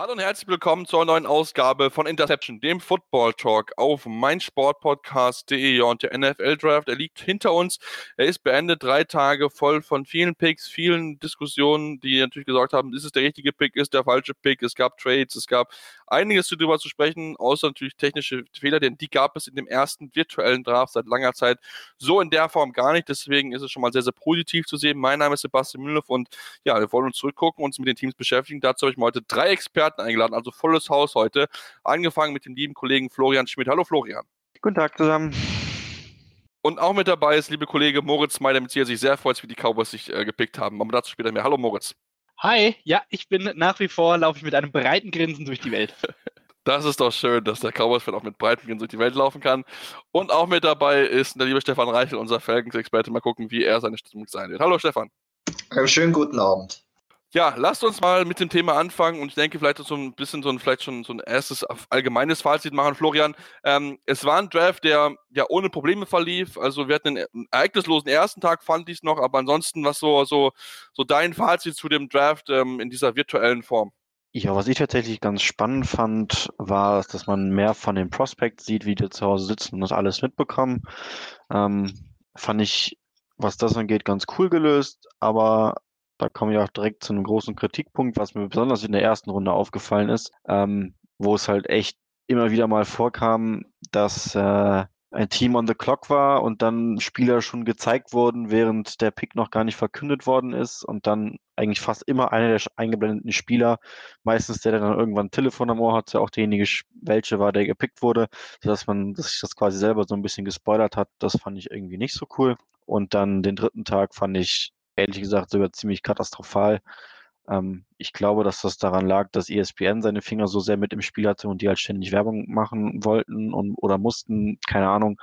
Hallo und herzlich willkommen zur neuen Ausgabe von Interception, dem Football Talk auf meinsportpodcast.de. Und der NFL Draft, der liegt hinter uns. Er ist beendet, drei Tage voll von vielen Picks, vielen Diskussionen, die natürlich gesagt haben, ist es der richtige Pick, ist der falsche Pick. Es gab Trades, es gab einiges darüber zu sprechen, außer natürlich technische Fehler, denn die gab es in dem ersten virtuellen Draft seit langer Zeit so in der Form gar nicht. Deswegen ist es schon mal sehr, sehr positiv zu sehen. Mein Name ist Sebastian Müller und ja, wir wollen uns zurückgucken, uns mit den Teams beschäftigen. Dazu habe ich mir heute drei Experten eingeladen, also volles Haus heute. Angefangen mit dem lieben Kollegen Florian Schmidt. Hallo Florian. Guten Tag zusammen. Und auch mit dabei ist liebe Kollege Moritz May, damit sie sich sehr freut, wie die Cowboys sich äh, gepickt haben. Aber dazu später mehr. Hallo Moritz. Hi, ja, ich bin nach wie vor, laufe ich mit einem breiten Grinsen durch die Welt. Das ist doch schön, dass der Cowboys-Fan auch mit breiten Grinsen durch die Welt laufen kann. Und auch mit dabei ist der liebe Stefan Reichel, unser Falcons-Experte. Mal gucken, wie er seine Stimmung sein wird. Hallo Stefan. Einen schönen guten Abend. Ja, lasst uns mal mit dem Thema anfangen und ich denke, vielleicht so ein bisschen so ein, vielleicht schon so ein erstes allgemeines Fazit machen, Florian. Ähm, es war ein Draft, der ja ohne Probleme verlief. Also wir hatten einen ereignislosen ersten Tag, fand ich es noch, aber ansonsten, was so, so, so dein Fazit zu dem Draft ähm, in dieser virtuellen Form? Ja, was ich tatsächlich ganz spannend fand, war, dass man mehr von den Prospects sieht, wie die zu Hause sitzen und das alles mitbekommen. Ähm, fand ich, was das angeht, ganz cool gelöst, aber da komme ich auch direkt zu einem großen Kritikpunkt, was mir besonders in der ersten Runde aufgefallen ist, ähm, wo es halt echt immer wieder mal vorkam, dass äh, ein Team on the clock war und dann Spieler schon gezeigt wurden, während der Pick noch gar nicht verkündet worden ist und dann eigentlich fast immer einer der eingeblendeten Spieler, meistens der, der dann irgendwann ein Telefon am Ohr hatte, auch derjenige, welche war, der gepickt wurde, sodass man sich das quasi selber so ein bisschen gespoilert hat. Das fand ich irgendwie nicht so cool. Und dann den dritten Tag fand ich ehrlich gesagt sogar ziemlich katastrophal. Ähm, ich glaube, dass das daran lag, dass ESPN seine Finger so sehr mit im Spiel hatte und die halt ständig Werbung machen wollten und, oder mussten, keine Ahnung.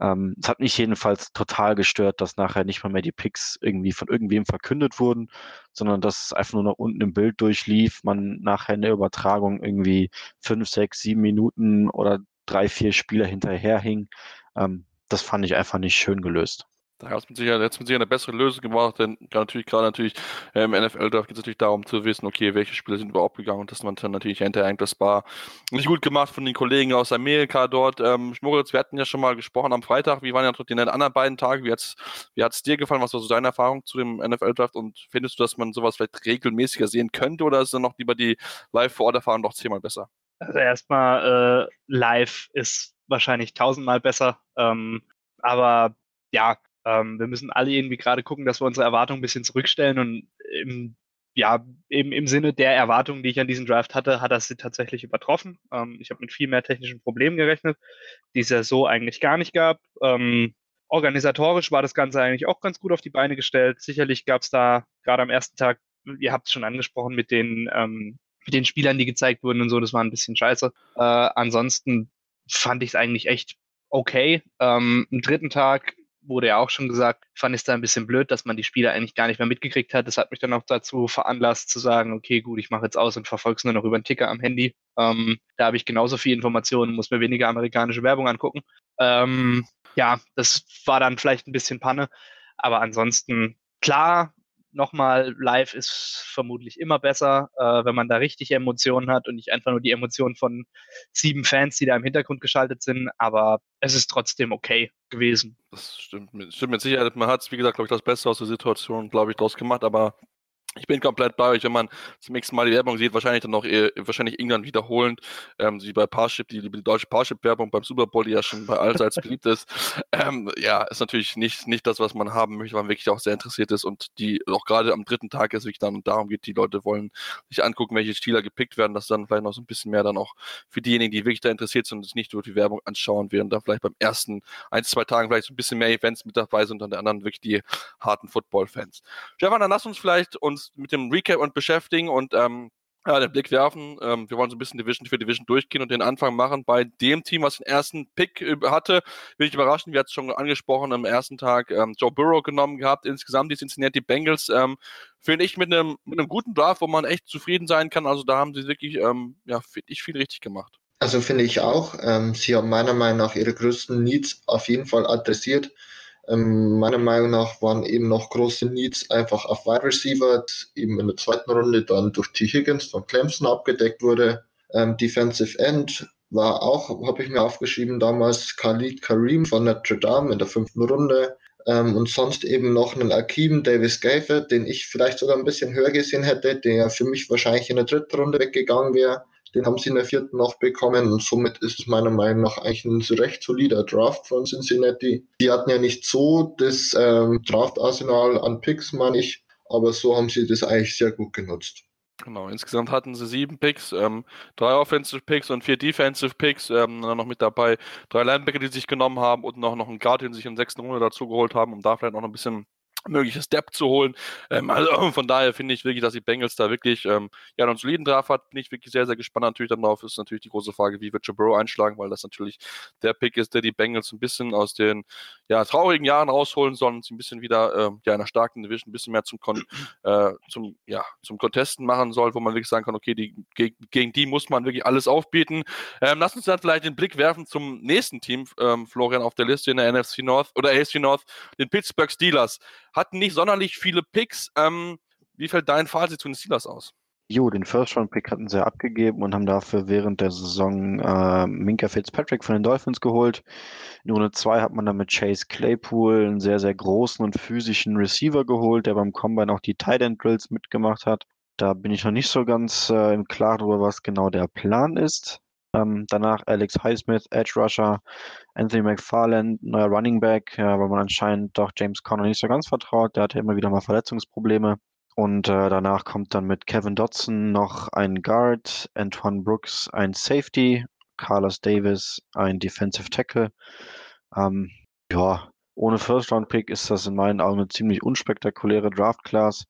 Ähm, es hat mich jedenfalls total gestört, dass nachher nicht mal mehr die Picks irgendwie von irgendwem verkündet wurden, sondern dass es einfach nur noch unten im Bild durchlief, man nachher in der Übertragung irgendwie fünf, sechs, sieben Minuten oder drei, vier Spieler hinterherhing. Ähm, das fand ich einfach nicht schön gelöst. Da hat es mit Sicherheit, eine bessere Lösung gemacht, denn natürlich gerade natürlich im ähm, NFL-Draft geht es natürlich darum zu wissen, okay, welche Spieler sind überhaupt gegangen und dass man dann natürlich hinterher das war nicht gut gemacht von den Kollegen aus Amerika dort. Ähm, Moritz, wir hatten ja schon mal gesprochen am Freitag, wie waren ja die anderen beiden Tage, wie hat es wie hat's dir gefallen, was war so deine Erfahrung zu dem NFL-Draft und findest du, dass man sowas vielleicht regelmäßiger sehen könnte oder ist dann noch lieber die Live-Vor-Ort-Erfahrung noch zehnmal besser? Also erstmal äh, live ist wahrscheinlich tausendmal besser, ähm, aber ja, ähm, wir müssen alle irgendwie gerade gucken, dass wir unsere Erwartungen ein bisschen zurückstellen und im, ja, eben im Sinne der Erwartungen, die ich an diesem Draft hatte, hat er sie tatsächlich übertroffen. Ähm, ich habe mit viel mehr technischen Problemen gerechnet, die es ja so eigentlich gar nicht gab. Ähm, organisatorisch war das Ganze eigentlich auch ganz gut auf die Beine gestellt. Sicherlich gab es da gerade am ersten Tag, ihr habt es schon angesprochen, mit den, ähm, mit den Spielern, die gezeigt wurden und so, das war ein bisschen scheiße. Äh, ansonsten fand ich es eigentlich echt okay. Ähm, am dritten Tag wurde ja auch schon gesagt, fand ich es da ein bisschen blöd, dass man die Spiele eigentlich gar nicht mehr mitgekriegt hat. Das hat mich dann auch dazu veranlasst zu sagen, okay, gut, ich mache jetzt aus und verfolge es nur noch über den Ticker am Handy. Ähm, da habe ich genauso viel Informationen, muss mir weniger amerikanische Werbung angucken. Ähm, ja, das war dann vielleicht ein bisschen Panne. Aber ansonsten, klar, nochmal, live ist vermutlich immer besser, äh, wenn man da richtig Emotionen hat und nicht einfach nur die Emotionen von sieben Fans, die da im Hintergrund geschaltet sind. Aber es ist trotzdem okay gewesen. Das stimmt, stimmt mit Sicherheit. Man hat wie gesagt, glaube ich, das Beste aus der Situation, glaube ich, draus gemacht. Aber ich bin komplett bei euch, wenn man zum nächsten Mal die Werbung sieht, wahrscheinlich dann noch eher, wahrscheinlich irgendwann wiederholend, ähm, wie bei Parship, die, die deutsche Parship-Werbung beim Super Bowl, die ja schon bei allseits beliebt ist. Ähm, ja, ist natürlich nicht, nicht das, was man haben möchte, weil man wirklich auch sehr interessiert ist und die auch gerade am dritten Tag ist wirklich dann darum geht, die Leute wollen sich angucken, welche Spieler gepickt werden, dass dann vielleicht noch so ein bisschen mehr dann auch für diejenigen, die wirklich da interessiert sind und sich nicht nur die Werbung anschauen, während dann vielleicht beim ersten ein, zwei Tagen vielleicht so ein bisschen mehr Events mit dabei sind und dann der anderen wirklich die harten Football-Fans. Stefan, dann lass uns vielleicht uns mit dem Recap und beschäftigen und ähm, ja, den Blick werfen. Ähm, wir wollen so ein bisschen Division für Division durchgehen und den Anfang machen bei dem Team, was den ersten Pick äh, hatte. Will ich überraschen, wir hatten es schon angesprochen am ersten Tag ähm, Joe Burrow genommen gehabt. Insgesamt die Cincinnati Bengals ähm, finde ich mit einem mit guten Draft, wo man echt zufrieden sein kann. Also da haben sie wirklich, ähm, ja, finde ich viel richtig gemacht. Also finde ich auch. Ähm, sie haben meiner Meinung nach ihre größten Needs auf jeden Fall adressiert. Ähm, meiner Meinung nach waren eben noch große Needs einfach auf Wide Receiver, eben in der zweiten Runde dann durch T. Higgins von Clemson abgedeckt wurde. Ähm, Defensive End war auch, habe ich mir aufgeschrieben, damals Khalid Karim von Notre Dame in der fünften Runde. Ähm, und sonst eben noch einen Akeem Davis Gafer, den ich vielleicht sogar ein bisschen höher gesehen hätte, der für mich wahrscheinlich in der dritten Runde weggegangen wäre. Den haben sie in der vierten noch bekommen und somit ist es meiner Meinung nach eigentlich ein recht solider Draft von Cincinnati. Die hatten ja nicht so das ähm, Draft-Arsenal an Picks, meine ich, aber so haben sie das eigentlich sehr gut genutzt. Genau, insgesamt hatten sie sieben Picks, ähm, drei Offensive Picks und vier Defensive Picks. Ähm, dann noch mit dabei drei Linebacker, die sich genommen haben und noch, noch einen Guard, den sie sich in der sechsten Runde dazu geholt haben, um da vielleicht noch ein bisschen mögliches Depth zu holen. Ähm, also von daher finde ich wirklich, dass die Bengals da wirklich ähm, ja, einen soliden Draft hat. Bin ich wirklich sehr, sehr gespannt natürlich dann drauf. Ist natürlich die große Frage, wie wird Joe Burrow einschlagen, weil das natürlich der Pick ist, der die Bengals ein bisschen aus den ja, traurigen Jahren rausholen sollen und sie ein bisschen wieder äh, ja, in einer starken Division ein bisschen mehr zum, Kon äh, zum, ja, zum Contesten machen soll, wo man wirklich sagen kann, okay, die, gegen, gegen die muss man wirklich alles aufbieten. Ähm, lass uns dann vielleicht den Blick werfen zum nächsten Team, ähm, Florian, auf der Liste in der NFC North oder AFC North, den Pittsburgh Steelers hatten nicht sonderlich viele Picks. Ähm, wie fällt dein Fazit zu den Steelers aus? Jo, den First-Round-Pick hatten sie abgegeben und haben dafür während der Saison äh, Minka Fitzpatrick von den Dolphins geholt. In Runde 2 hat man dann mit Chase Claypool einen sehr, sehr großen und physischen Receiver geholt, der beim Combine auch die Tight End Drills mitgemacht hat. Da bin ich noch nicht so ganz äh, im Klaren darüber, was genau der Plan ist. Ähm, danach Alex Highsmith, Edge Rusher, Anthony McFarland, neuer Running Back, äh, weil man anscheinend doch James Conner nicht so ganz vertraut. Der hatte immer wieder mal Verletzungsprobleme. Und äh, danach kommt dann mit Kevin Dodson noch ein Guard, Antoine Brooks ein Safety, Carlos Davis ein Defensive Tackle. Ähm, ja, ohne First-Round-Pick ist das in meinen Augen eine ziemlich unspektakuläre Draft-Class.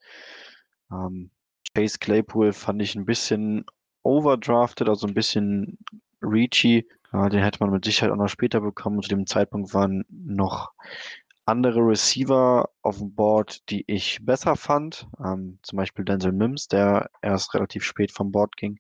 Ähm, Chase Claypool fand ich ein bisschen overdrafted, also ein bisschen reachy. Ja, den hätte man mit Sicherheit auch noch später bekommen. Zu dem Zeitpunkt waren noch andere Receiver auf dem Board, die ich besser fand. Ähm, zum Beispiel Denzel Mims, der erst relativ spät vom Board ging.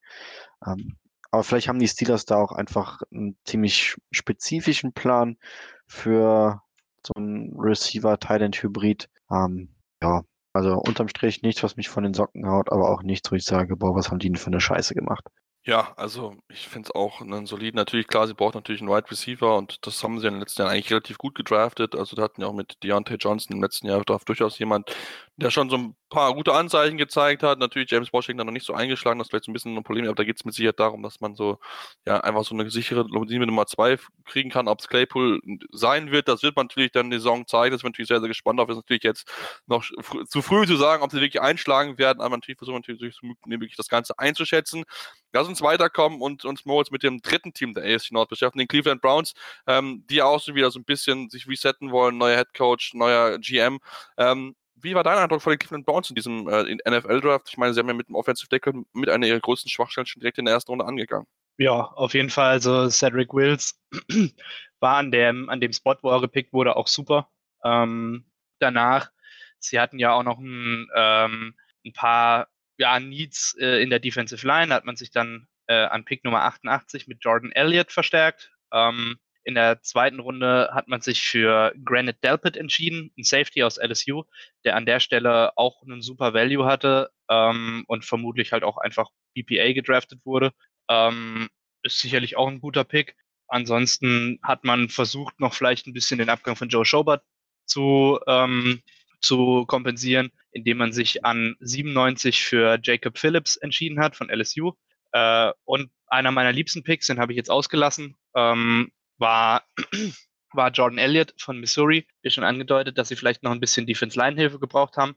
Ähm, aber vielleicht haben die Steelers da auch einfach einen ziemlich spezifischen Plan für so einen Receiver-Tight-End-Hybrid. Ähm, ja, also unterm Strich nichts, was mich von den Socken haut, aber auch nichts, wo ich sage, boah, was haben die denn für eine Scheiße gemacht. Ja, also ich finde es auch einen soliden. Natürlich, klar, sie braucht natürlich einen Wide Receiver und das haben sie in den letzten Jahren eigentlich relativ gut gedraftet. Also da hatten ja auch mit Deontay Johnson im letzten Jahr durchaus jemand, der schon so ein paar gute Anzeichen gezeigt hat. Natürlich James Washington noch nicht so eingeschlagen, das ist vielleicht so ein bisschen ein Problem, aber da geht es mit Sicherheit darum, dass man so ja einfach so eine sichere Linie Nummer zwei kriegen kann. Ob es Claypool sein wird, das wird man natürlich dann die Saison zeigen. Das ist natürlich sehr, sehr gespannt auf. Das ist natürlich jetzt noch fr zu früh zu sagen, ob sie wirklich einschlagen werden, aber natürlich versuchen wir natürlich wirklich das Ganze einzuschätzen. Lass uns weiterkommen und uns Moritz mit dem dritten Team der AFC Nord beschäftigen, den Cleveland Browns, ähm, die auch so wieder so ein bisschen sich resetten wollen, neuer Head Coach, neuer GM. Ähm, wie war dein Eindruck von den Cleveland Browns in diesem äh, NFL-Draft? Ich meine, sie haben ja mit dem Offensive Tackle mit einer ihrer größten Schwachstellen schon direkt in der ersten Runde angegangen. Ja, auf jeden Fall. Also Cedric Wills war an dem, an dem Spot, wo er gepickt wurde, auch super. Ähm, danach, sie hatten ja auch noch ein, ähm, ein paar ja, Needs äh, in der Defensive Line. Da hat man sich dann äh, an Pick Nummer 88 mit Jordan Elliott verstärkt. Ähm, in der zweiten Runde hat man sich für Granite Delpit entschieden, ein Safety aus LSU, der an der Stelle auch einen super Value hatte ähm, und vermutlich halt auch einfach BPA gedraftet wurde. Ähm, ist sicherlich auch ein guter Pick. Ansonsten hat man versucht, noch vielleicht ein bisschen den Abgang von Joe Schobert zu, ähm, zu kompensieren, indem man sich an 97 für Jacob Phillips entschieden hat von LSU. Äh, und einer meiner liebsten Picks, den habe ich jetzt ausgelassen, ähm, war, war Jordan Elliott von Missouri. Wie schon angedeutet, dass sie vielleicht noch ein bisschen Defense-Line-Hilfe gebraucht haben.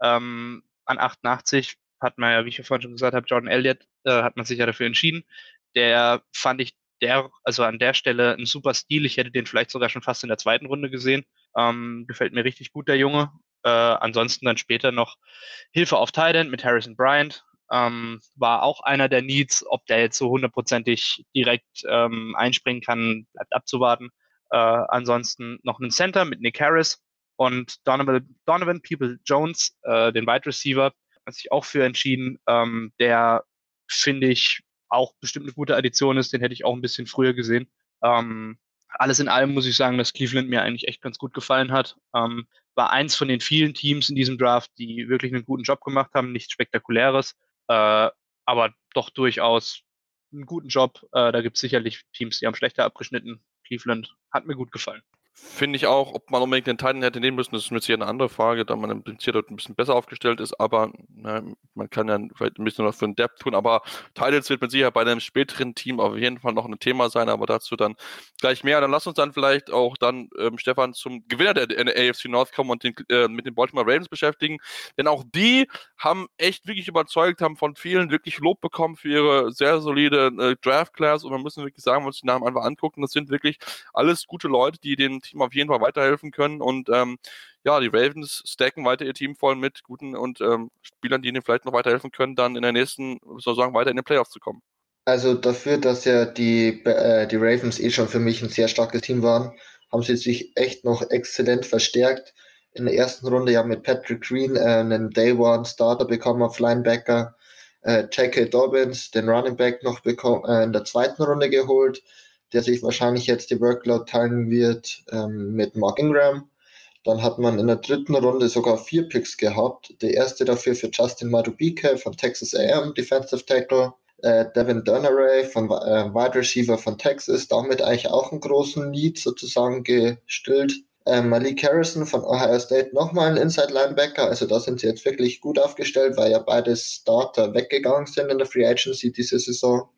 Ähm, an 88 hat man ja, wie ich ja vorhin schon gesagt habe, Jordan Elliott äh, hat man sich ja dafür entschieden. Der fand ich der, also an der Stelle ein super Stil. Ich hätte den vielleicht sogar schon fast in der zweiten Runde gesehen. Ähm, gefällt mir richtig gut, der Junge. Äh, ansonsten dann später noch Hilfe auf Thailand mit Harrison Bryant. Ähm, war auch einer der Needs. Ob der jetzt so hundertprozentig direkt ähm, einspringen kann, bleibt abzuwarten. Äh, ansonsten noch einen Center mit Nick Harris und Donovan, Donovan People Jones, äh, den Wide Receiver, hat sich auch für entschieden. Ähm, der finde ich auch bestimmt eine gute Addition ist. Den hätte ich auch ein bisschen früher gesehen. Ähm, alles in allem muss ich sagen, dass Cleveland mir eigentlich echt ganz gut gefallen hat. Ähm, war eins von den vielen Teams in diesem Draft, die wirklich einen guten Job gemacht haben. Nichts Spektakuläres, äh, aber doch durchaus einen guten Job. Äh, da gibt es sicherlich Teams, die haben schlechter abgeschnitten. Cleveland hat mir gut gefallen. Finde ich auch, ob man unbedingt den Titan hätte nehmen müssen, das ist mir jetzt hier eine andere Frage, da man im Prinzip dort ein bisschen besser aufgestellt ist, aber na, man kann ja vielleicht ein bisschen noch für den Depth tun, aber Titans wird mit Sicherheit bei einem späteren Team auf jeden Fall noch ein Thema sein, aber dazu dann gleich mehr. Dann lass uns dann vielleicht auch dann, ähm, Stefan, zum Gewinner der, AFC North kommen und den, äh, mit den Baltimore Ravens beschäftigen, denn auch die haben echt wirklich überzeugt, haben von vielen wirklich Lob bekommen für ihre sehr solide äh, Draft Class und man muss wirklich sagen, wenn wir uns die Namen einfach angucken, das sind wirklich alles gute Leute, die den Team auf jeden Fall weiterhelfen können. Und ähm, ja, die Ravens stacken weiter ihr Team voll mit guten und ähm, Spielern, die ihnen vielleicht noch weiterhelfen können, dann in der nächsten Saison weiter in den Playoffs zu kommen. Also dafür, dass ja die, äh, die Ravens eh schon für mich ein sehr starkes Team waren, haben sie sich echt noch exzellent verstärkt. In der ersten Runde ja mit Patrick Green äh, einen Day One Starter bekommen auf Linebacker, äh, J.K. Dobbins, den Running Back noch bekommen, äh, in der zweiten Runde geholt der sich wahrscheinlich jetzt die Workload teilen wird ähm, mit Mark Ingram. Dann hat man in der dritten Runde sogar vier Picks gehabt. Der erste dafür für Justin Madubike von Texas AM, Defensive Tackle. Äh, Devin Dunneray von äh, Wide Receiver von Texas, damit eigentlich auch einen großen Need sozusagen gestillt. Äh, Malik Harrison von Ohio State nochmal ein Inside Linebacker. Also da sind sie jetzt wirklich gut aufgestellt, weil ja beide Starter weggegangen sind in der Free Agency diese Saison.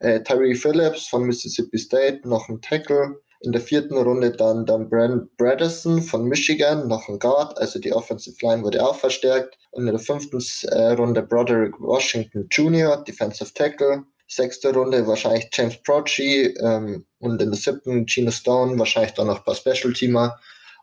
Äh, Tyree Phillips von Mississippi State, noch ein Tackle. In der vierten Runde dann, dann Brand Bradison von Michigan, noch ein Guard, also die Offensive Line wurde auch verstärkt. Und in der fünften äh, Runde Broderick Washington Jr., Defensive Tackle. Sechste Runde wahrscheinlich James Prochi ähm, und in der siebten Gino Stone, wahrscheinlich dann noch ein paar Special-Teamer.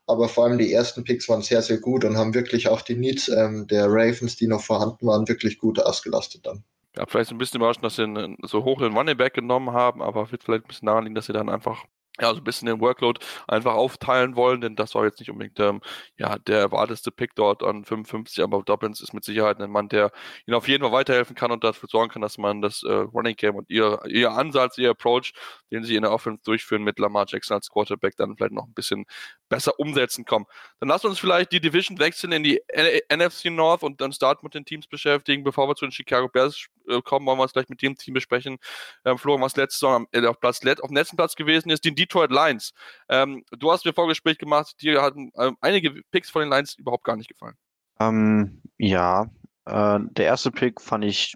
Aber vor allem die ersten Picks waren sehr, sehr gut und haben wirklich auch die Needs ähm, der Ravens, die noch vorhanden waren, wirklich gut ausgelastet dann ja, vielleicht ein bisschen überraschend, dass sie so hoch den Running Back genommen haben, aber wird vielleicht ein bisschen daran liegen, dass sie dann einfach ja, so ein bisschen den Workload einfach aufteilen wollen, denn das war jetzt nicht unbedingt ähm, ja, der erwarteste Pick dort an 55, aber Dobbins ist mit Sicherheit ein Mann, der ihnen auf jeden Fall weiterhelfen kann und dafür sorgen kann, dass man das äh, Running Game und ihr, ihr Ansatz, ihr Approach, den sie in der Offense durchführen mit Lamar Jackson als Quarterback, dann vielleicht noch ein bisschen besser umsetzen kommen. Dann lasst uns vielleicht die Division wechseln in die NFC North und dann starten mit den Teams beschäftigen. Bevor wir zu den Chicago Bears äh, kommen, wollen wir es gleich mit dem Team besprechen. Ähm, Florian, was letzte Saison äh, auf, Platz, auf dem letzten Platz gewesen ist, die Detroit Lions. Ähm, du hast mir Vorgespräch gemacht, dir hatten ähm, einige Picks von den Lions überhaupt gar nicht gefallen. Ähm, ja, äh, der erste Pick fand ich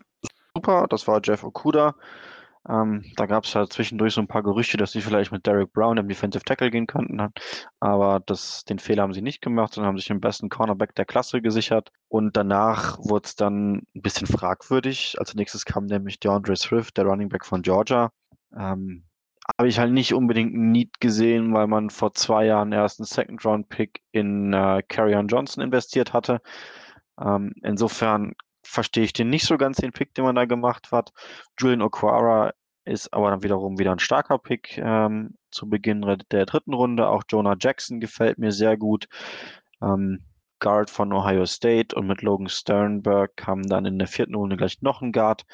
super, das war Jeff Okuda. Ähm, da gab es halt zwischendurch so ein paar Gerüchte, dass sie vielleicht mit Derek Brown im Defensive Tackle gehen könnten. Aber das, den Fehler haben sie nicht gemacht, sondern haben sich den besten Cornerback der Klasse gesichert. Und danach wurde es dann ein bisschen fragwürdig. Als nächstes kam nämlich DeAndre Swift, der Running Back von Georgia. Ähm, habe ich halt nicht unbedingt ein Need gesehen, weil man vor zwei Jahren erst einen Second-Round-Pick in äh, Carrion Johnson investiert hatte. Ähm, insofern verstehe ich den nicht so ganz, den Pick, den man da gemacht hat. Julian Okwara ist aber dann wiederum wieder ein starker Pick ähm, zu Beginn der dritten Runde. Auch Jonah Jackson gefällt mir sehr gut. Ähm, Guard von Ohio State und mit Logan Sternberg kam dann in der vierten Runde gleich noch ein Guard.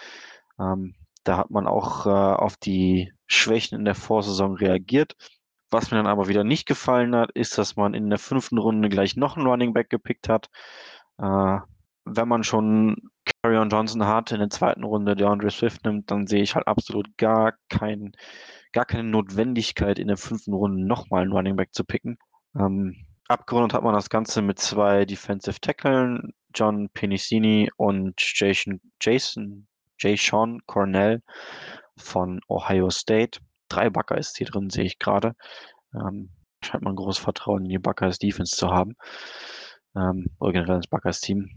Ähm, da hat man auch äh, auf die Schwächen in der Vorsaison reagiert. Was mir dann aber wieder nicht gefallen hat, ist, dass man in der fünften Runde gleich noch einen Running Back gepickt hat. Äh, wenn man schon Carrion Johnson hat, in der zweiten Runde DeAndre Swift nimmt, dann sehe ich halt absolut gar kein, gar keine Notwendigkeit, in der fünften Runde nochmal einen Running Back zu picken. Ähm, abgerundet hat man das Ganze mit zwei Defensive Tackeln, John Penicini und Jason, Jason, Jay Sean Cornell von Ohio State. Drei Buckeyes hier drin, sehe ich gerade. Ähm, scheint man großes Vertrauen in die Buckeyes Defense zu haben ähm, oder generell ins Buckeyes Team.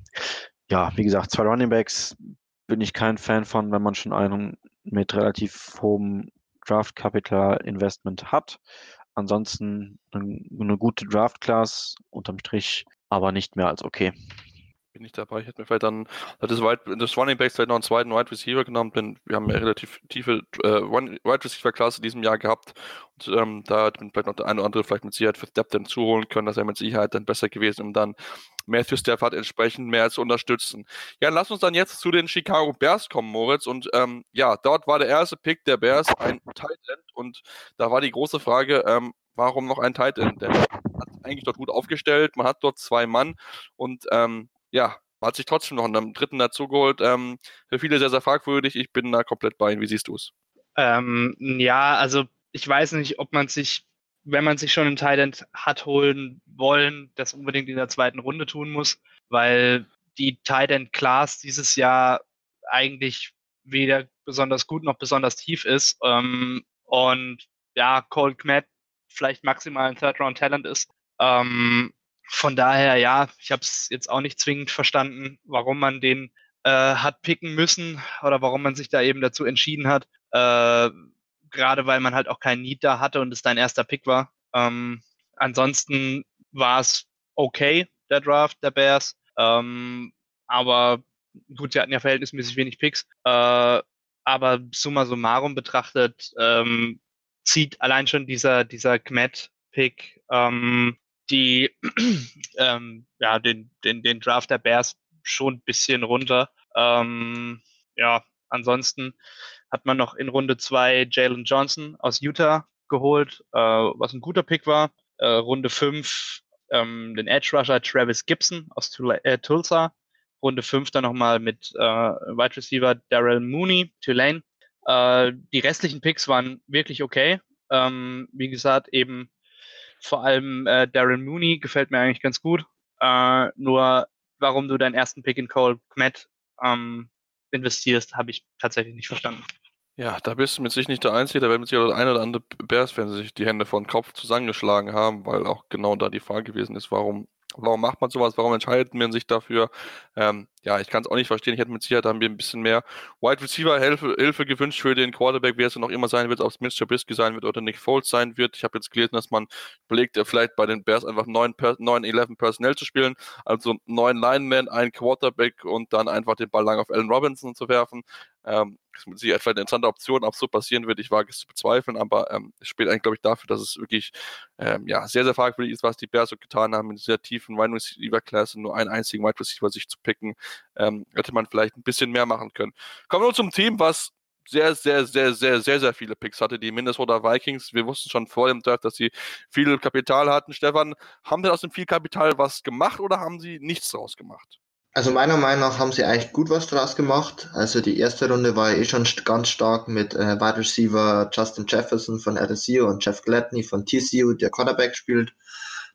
Ja, wie gesagt, zwei Running Backs bin ich kein Fan von, wenn man schon einen mit relativ hohem Draft Capital Investment hat. Ansonsten eine, gute Draft Class unterm Strich, aber nicht mehr als okay. Bin ich dabei. Ich hätte mir vielleicht dann das, Wide, das Running Backs vielleicht noch einen zweiten Wide Receiver genommen, denn wir haben ja relativ tiefe äh, Wide Receiver Klasse in diesem Jahr gehabt. Und ähm, da man vielleicht noch der eine oder andere vielleicht mit Sicherheit für Depth dann zuholen können. Das wäre mit Sicherheit dann besser gewesen, um dann Matthew Stafford entsprechend mehr zu unterstützen. Ja, lass uns dann jetzt zu den Chicago Bears kommen, Moritz. Und ähm, ja, dort war der erste Pick der Bears ein Tight End. Und da war die große Frage, ähm, warum noch ein Tight End? Der hat eigentlich dort gut aufgestellt. Man hat dort zwei Mann und ähm, ja, hat sich trotzdem noch einen dritten dazugeholt. Ähm, für viele sehr, sehr fragwürdig. Ich bin da komplett bei Ihnen. Wie siehst du es? Ähm, ja, also ich weiß nicht, ob man sich, wenn man sich schon einen Thailand hat holen wollen, das unbedingt in der zweiten Runde tun muss, weil die Thailand Class dieses Jahr eigentlich weder besonders gut noch besonders tief ist. Ähm, und ja, Cole Kmet vielleicht maximal ein Third-Round-Talent ist. Ähm, von daher, ja, ich habe es jetzt auch nicht zwingend verstanden, warum man den äh, hat picken müssen oder warum man sich da eben dazu entschieden hat. Äh, Gerade weil man halt auch keinen Need da hatte und es dein erster Pick war. Ähm, ansonsten war es okay, der Draft der Bears. Ähm, aber gut, sie hatten ja verhältnismäßig wenig Picks. Äh, aber summa summarum betrachtet ähm, zieht allein schon dieser, dieser Gmet-Pick ähm, die ähm, ja, den, den, den Draft der Bears schon ein bisschen runter. Ähm, ja, ansonsten hat man noch in Runde zwei Jalen Johnson aus Utah geholt, äh, was ein guter Pick war. Äh, Runde fünf ähm, den Edge Rusher Travis Gibson aus Tula äh, Tulsa. Runde fünf dann nochmal mit äh, Wide Receiver Daryl Mooney, Tulane. Äh, die restlichen Picks waren wirklich okay. Ähm, wie gesagt, eben vor allem äh, Darren Mooney gefällt mir eigentlich ganz gut. Äh, nur warum du deinen ersten Pick in Cole Kmet ähm, investierst, habe ich tatsächlich nicht verstanden. Ja, da bist du mit sich nicht der Einzige, da werden mit sich auch der eine oder andere Bears-Fan sich die Hände vor den Kopf zusammengeschlagen haben, weil auch genau da die Frage gewesen ist, warum Warum macht man sowas? Warum entscheidet man sich dafür? Ähm, ja, ich kann es auch nicht verstehen. Ich hätte mit Sicherheit haben wir ein bisschen mehr Wide Receiver Hilfe, Hilfe gewünscht für den Quarterback, wer es noch immer sein wird, ob es Mr. Trubisky sein wird oder Nick Foles sein wird. Ich habe jetzt gelesen, dass man belegt, vielleicht bei den Bears einfach 9-11 Personell zu spielen, also neun Linemen, ein Quarterback und dann einfach den Ball lang auf Allen Robinson zu werfen. Ähm, das ist sicher etwa eine interessante Option, ob so passieren wird. Ich wage es zu bezweifeln, aber ähm, es spielt eigentlich, glaube ich, dafür, dass es wirklich ähm, ja, sehr, sehr fragwürdig ist, was die Bears so getan haben, in dieser tiefen Wide Receiver-Klasse nur einen einzigen Wide Receiver sich zu picken. Ähm, hätte man vielleicht ein bisschen mehr machen können. Kommen wir zum Team, was sehr, sehr, sehr, sehr, sehr, sehr viele Picks hatte, die Minnesota Vikings. Wir wussten schon vor dem Draft, dass sie viel Kapital hatten. Stefan, haben sie aus dem viel Kapital was gemacht oder haben sie nichts draus gemacht? Also meiner Meinung nach haben sie eigentlich gut was draus gemacht. Also die erste Runde war eh schon ganz stark mit äh, Wide Receiver Justin Jefferson von LSU und Jeff Gladney von TCU, der Quarterback spielt.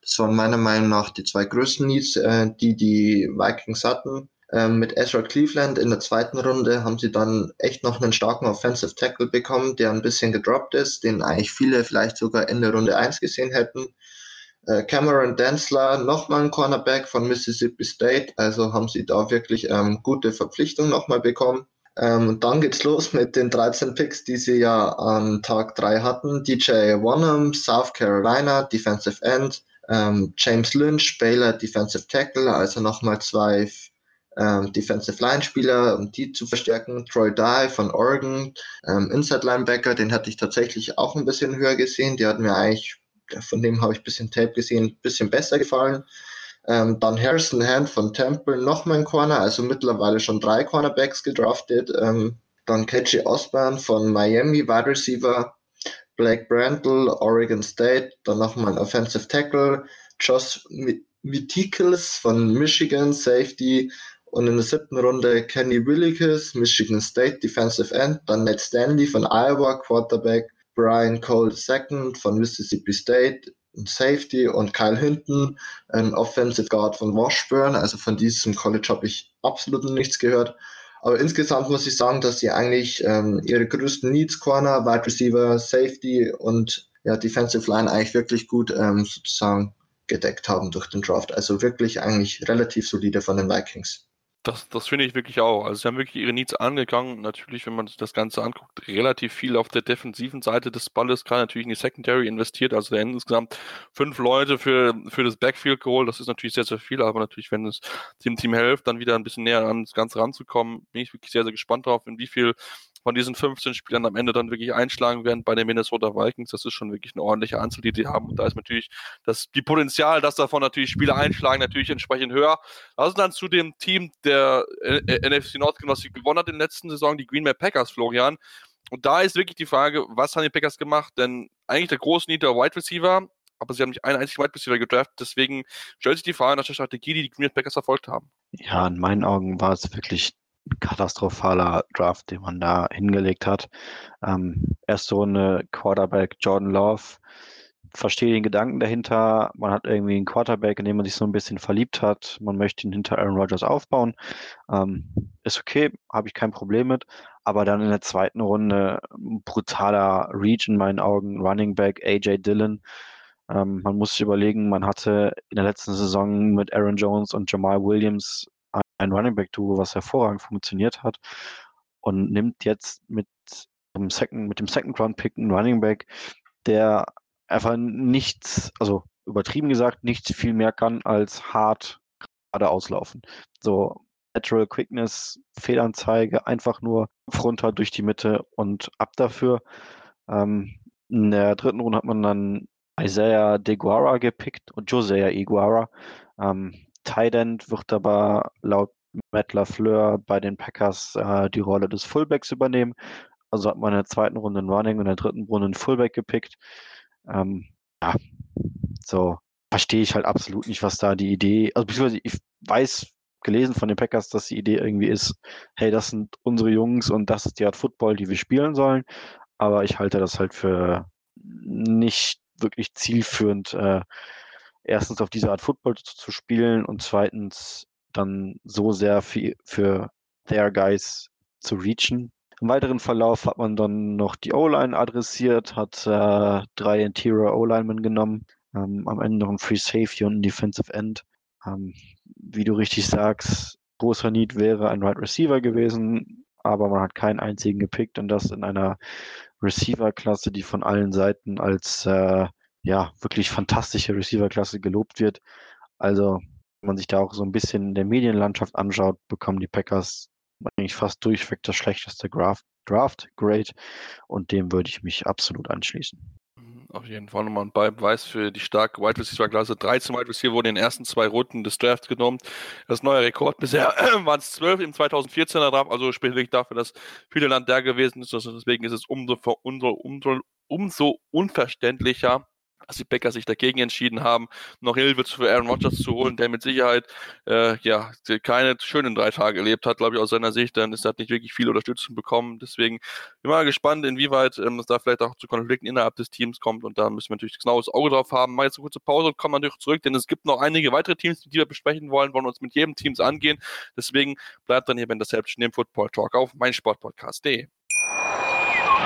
Das waren meiner Meinung nach die zwei größten Needs, äh, die die Vikings hatten. Ähm, mit Ezra Cleveland in der zweiten Runde haben sie dann echt noch einen starken Offensive Tackle bekommen, der ein bisschen gedroppt ist, den eigentlich viele vielleicht sogar Ende Runde 1 gesehen hätten. Äh, Cameron Densler, nochmal ein Cornerback von Mississippi State, also haben sie da wirklich ähm, gute Verpflichtung nochmal bekommen. Ähm, dann geht's los mit den 13 Picks, die sie ja an Tag 3 hatten. DJ Wanham, South Carolina, Defensive End, ähm, James Lynch, Baylor, Defensive Tackle, also nochmal zwei ähm, Defensive Line Spieler, um die zu verstärken. Troy Dye von Oregon, ähm, Inside Linebacker, den hatte ich tatsächlich auch ein bisschen höher gesehen. Die hat mir eigentlich, von dem habe ich ein bisschen Tape gesehen, ein bisschen besser gefallen. Ähm, dann Harrison Hand von Temple, nochmal ein Corner, also mittlerweile schon drei Cornerbacks gedraftet. Ähm, dann Ketchy Osborne von Miami, Wide Receiver. Blake Brandle, Oregon State, dann nochmal ein Offensive Tackle. Josh Mitikels von Michigan, Safety, und in der siebten Runde Kenny Willikes, Michigan State Defensive End, dann Ned Stanley von Iowa, Quarterback, Brian Cole II von Mississippi State, Safety und Kyle Hinton, ein Offensive Guard von Washburn. Also von diesem College habe ich absolut nichts gehört. Aber insgesamt muss ich sagen, dass sie eigentlich ähm, ihre größten Needs Corner, Wide Receiver, Safety und ja, Defensive Line eigentlich wirklich gut ähm, sozusagen gedeckt haben durch den Draft. Also wirklich eigentlich relativ solide von den Vikings. Das, das finde ich wirklich auch. Also sie haben wirklich ihre Needs angegangen. Natürlich, wenn man sich das Ganze anguckt, relativ viel auf der defensiven Seite des Balles, gerade natürlich in die Secondary investiert. Also insgesamt fünf Leute für, für das Backfield geholt. Das ist natürlich sehr, sehr viel, aber natürlich, wenn es dem Team hilft, dann wieder ein bisschen näher an das Ganze ranzukommen, bin ich wirklich sehr, sehr gespannt darauf, in wie viel von diesen 15 Spielern am Ende dann wirklich einschlagen werden bei den Minnesota Vikings. Das ist schon wirklich eine ordentliche Anzahl, die die haben. Und da ist natürlich das die Potenzial, dass davon natürlich Spieler einschlagen, natürlich entsprechend höher. Also dann zu dem Team der äh, äh NFC North, sie gewonnen hat in der letzten Saison, die Green Bay Packers, Florian. Und da ist wirklich die Frage, was haben die Packers gemacht? Denn eigentlich der große Need der Wide Receiver, aber sie haben nicht einen einzigen Wide Receiver gedraftet. Deswegen stellt sich die Frage nach der Strategie, die die Green Bay Packers verfolgt haben. Ja, in meinen Augen war es wirklich katastrophaler Draft, den man da hingelegt hat. Ähm, erste Runde Quarterback Jordan Love. Verstehe den Gedanken dahinter. Man hat irgendwie einen Quarterback, in dem man sich so ein bisschen verliebt hat. Man möchte ihn hinter Aaron Rodgers aufbauen. Ähm, ist okay, habe ich kein Problem mit. Aber dann in der zweiten Runde brutaler Reach in meinen Augen. Running Back AJ Dillon. Ähm, man muss sich überlegen, man hatte in der letzten Saison mit Aaron Jones und Jamal Williams ein Running Back Duo, was hervorragend funktioniert hat und nimmt jetzt mit dem Second, mit dem Second Round Pick einen Running Back, der einfach nichts, also übertrieben gesagt, nichts viel mehr kann als hart gerade auslaufen. So Natural Quickness, Fehlanzeige, einfach nur runter durch die Mitte und ab dafür. Ähm, in der dritten Runde hat man dann Isaiah DeGuara gepickt und Josiah Iguara. Ähm, Tident wird aber laut Matt LaFleur bei den Packers äh, die Rolle des Fullbacks übernehmen. Also hat man in der zweiten Runde einen Running und in der dritten Runde einen Fullback gepickt. Ähm, ja, so verstehe ich halt absolut nicht, was da die Idee, also beziehungsweise ich weiß, gelesen von den Packers, dass die Idee irgendwie ist, hey, das sind unsere Jungs und das ist die Art Football, die wir spielen sollen. Aber ich halte das halt für nicht wirklich zielführend, äh, erstens auf diese Art Football zu, zu spielen und zweitens dann so sehr für, für their guys zu reachen. Im weiteren Verlauf hat man dann noch die O-Line adressiert, hat äh, drei Interior O-Linemen genommen, ähm, am Ende noch ein Free Safety und ein Defensive End. Ähm, wie du richtig sagst, großer Need wäre ein Right Receiver gewesen, aber man hat keinen einzigen gepickt und das in einer Receiver-Klasse, die von allen Seiten als äh, ja, wirklich fantastische Receiver-Klasse gelobt wird. Also, wenn man sich da auch so ein bisschen in der Medienlandschaft anschaut, bekommen die Packers eigentlich fast durchweg das schlechteste Draft, Draft Grade und dem würde ich mich absolut anschließen. Mhm, auf jeden Fall nochmal ein Beweis für die starke Wide Receiver Klasse. 13 Wide Receiver wurden in den ersten zwei Runden des Drafts genommen. Das neue Rekord bisher waren es 12 im 2014er Draft, also wirklich dafür, dass viele Land der gewesen ist. Deswegen ist es umso, umso, umso, umso unverständlicher, dass die Packers sich dagegen entschieden haben, noch Hilfe für Aaron Rodgers zu holen, der mit Sicherheit äh, ja keine schönen drei Tage erlebt hat, glaube ich, aus seiner Sicht. Dann ist er nicht wirklich viel Unterstützung bekommen. Deswegen bin mal gespannt, inwieweit ähm, es da vielleicht auch zu Konflikten innerhalb des Teams kommt. Und da müssen wir natürlich genaues Auge drauf haben. Mal jetzt eine kurze Pause und kommen natürlich zurück, denn es gibt noch einige weitere Teams, die wir besprechen wollen, wollen uns mit jedem Teams angehen. Deswegen bleibt dann hier, wenn das selbst im Football Talk auf meinsportpodcast.de.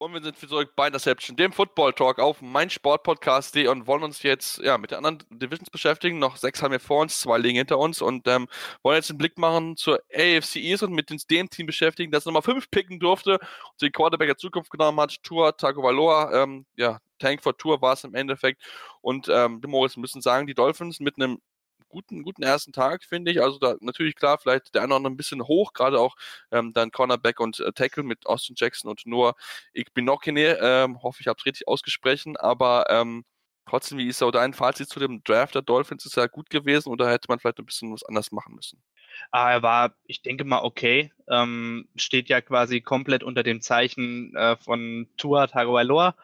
Und wir sind zurück bei Interception, dem Football Talk auf meinsportpodcast.de und wollen uns jetzt ja, mit den anderen Divisions beschäftigen. Noch sechs haben wir vor uns, zwei liegen hinter uns und ähm, wollen jetzt einen Blick machen zur AFC East und mit dem Team beschäftigen, das Nummer fünf picken durfte und den Quarterback der Zukunft genommen hat. Tour Tagovailoa, ähm, ja, Tank for Tour war es im Endeffekt. Und ähm, Moritz müssen sagen, die Dolphins mit einem guten, guten ersten Tag, finde ich. Also da natürlich klar, vielleicht der eine oder andere ein bisschen hoch, gerade auch ähm, dann Cornerback und äh, Tackle mit Austin Jackson und nur Igbinokine. Ähm, hoffe, ich habe es richtig ausgesprochen, aber ähm, trotzdem, wie ist so dein Fazit zu dem Draft der Dolphins? Ist er gut gewesen oder hätte man vielleicht ein bisschen was anders machen müssen? Ah, er war, ich denke mal, okay. Ähm, steht ja quasi komplett unter dem Zeichen äh, von Tua Tagovailoa.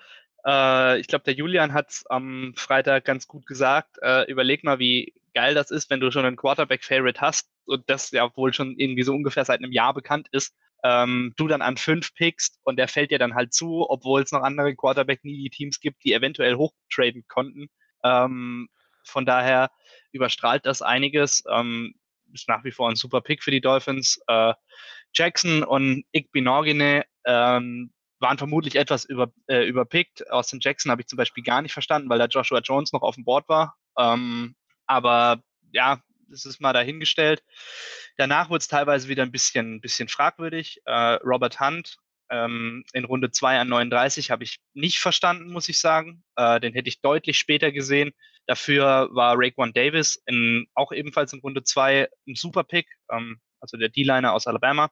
Äh, ich glaube, der Julian hat es am Freitag ganz gut gesagt. Äh, überleg mal, wie geil das ist, wenn du schon einen Quarterback-Favorite hast und das ja wohl schon irgendwie so ungefähr seit einem Jahr bekannt ist. Ähm, du dann an fünf pickst und der fällt dir dann halt zu, obwohl es noch andere Quarterback-Needy-Teams gibt, die eventuell hochtraden konnten. Ähm, Von daher überstrahlt das einiges. Ähm, ist nach wie vor ein super Pick für die Dolphins. Äh, Jackson und Igbinorgine ähm, waren vermutlich etwas über, äh, überpickt. Austin Jackson habe ich zum Beispiel gar nicht verstanden, weil da Joshua Jones noch auf dem Board war. Ähm, aber ja, das ist mal dahingestellt. Danach wurde es teilweise wieder ein bisschen, bisschen fragwürdig. Äh, Robert Hunt ähm, in Runde 2 an 39 habe ich nicht verstanden, muss ich sagen. Äh, den hätte ich deutlich später gesehen. Dafür war Raekwon Davis in, auch ebenfalls in Runde 2 ein super Pick, ähm, also der D-Liner aus Alabama.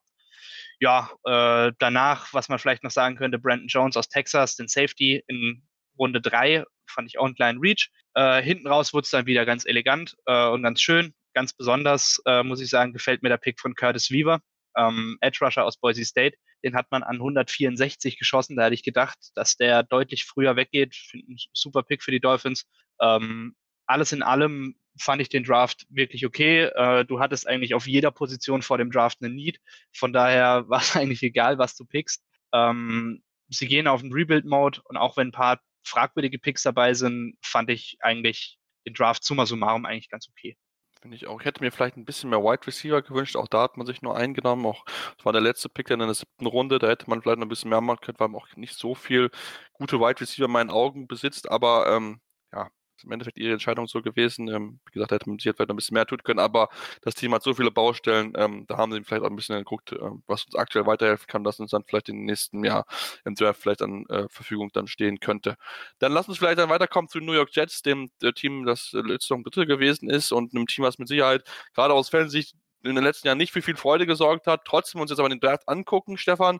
Ja, äh, danach, was man vielleicht noch sagen könnte, Brandon Jones aus Texas, den Safety in Runde 3, fand ich auch einen kleinen Reach. Äh, hinten raus wurde es dann wieder ganz elegant äh, und ganz schön. Ganz besonders, äh, muss ich sagen, gefällt mir der Pick von Curtis Weaver, ähm, Edge Rusher aus Boise State. Den hat man an 164 geschossen. Da hätte ich gedacht, dass der deutlich früher weggeht. Finde ein super Pick für die Dolphins. Ähm, alles in allem fand ich den Draft wirklich okay. Äh, du hattest eigentlich auf jeder Position vor dem Draft einen Need. Von daher war es eigentlich egal, was du pickst. Ähm, sie gehen auf den Rebuild-Mode und auch wenn ein paar fragwürdige Picks dabei sind, fand ich eigentlich den Draft summa summarum eigentlich ganz okay. Finde ich auch. Ich hätte mir vielleicht ein bisschen mehr Wide Receiver gewünscht. Auch da hat man sich nur eingenommen. Auch das war der letzte Pick in der siebten Runde. Da hätte man vielleicht noch ein bisschen mehr machen können, weil man auch nicht so viel gute Wide Receiver in meinen Augen besitzt. Aber ähm, ja, im Endeffekt ihre Entscheidung so gewesen. Ähm, wie gesagt, hätte man sich vielleicht ein bisschen mehr tun können, aber das Team hat so viele Baustellen, ähm, da haben sie vielleicht auch ein bisschen geguckt, ähm, was uns aktuell weiterhelfen kann, dass uns dann vielleicht im nächsten Jahr im Draft vielleicht an äh, Verfügung dann stehen könnte. Dann lass uns vielleicht dann weiterkommen zu New York Jets, dem Team, das letzte Woche Dritte gewesen ist und einem Team, was mit Sicherheit gerade aus Fansicht in den letzten Jahren nicht für viel Freude gesorgt hat. Trotzdem uns jetzt aber den Draft angucken, Stefan,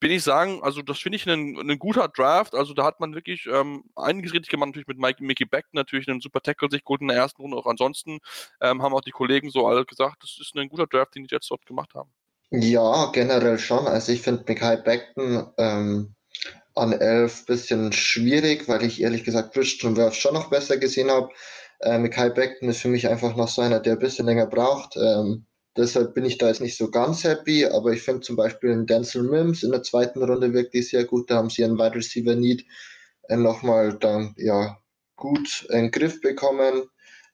bin ich sagen, also das finde ich ein, ein guter Draft. Also da hat man wirklich ähm, einiges richtig gemacht, natürlich mit Mike, Mickey Beck natürlich einen super Tackle sich geholt in der ersten Runde. Auch ansonsten ähm, haben auch die Kollegen so alle gesagt, das ist ein guter Draft, den die jetzt dort gemacht haben. Ja, generell schon. Also ich finde Mickey Beckton ähm, an 11 bisschen schwierig, weil ich ehrlich gesagt Christian Wirf schon noch besser gesehen habe. Äh, Mickey Beckton ist für mich einfach noch so einer, der ein bisschen länger braucht. Ähm, Deshalb bin ich da jetzt nicht so ganz happy, aber ich finde zum Beispiel einen Denzel Mims in der zweiten Runde wirklich sehr gut. Da haben sie einen Wide Receiver Need äh, nochmal dann ja gut in den Griff bekommen.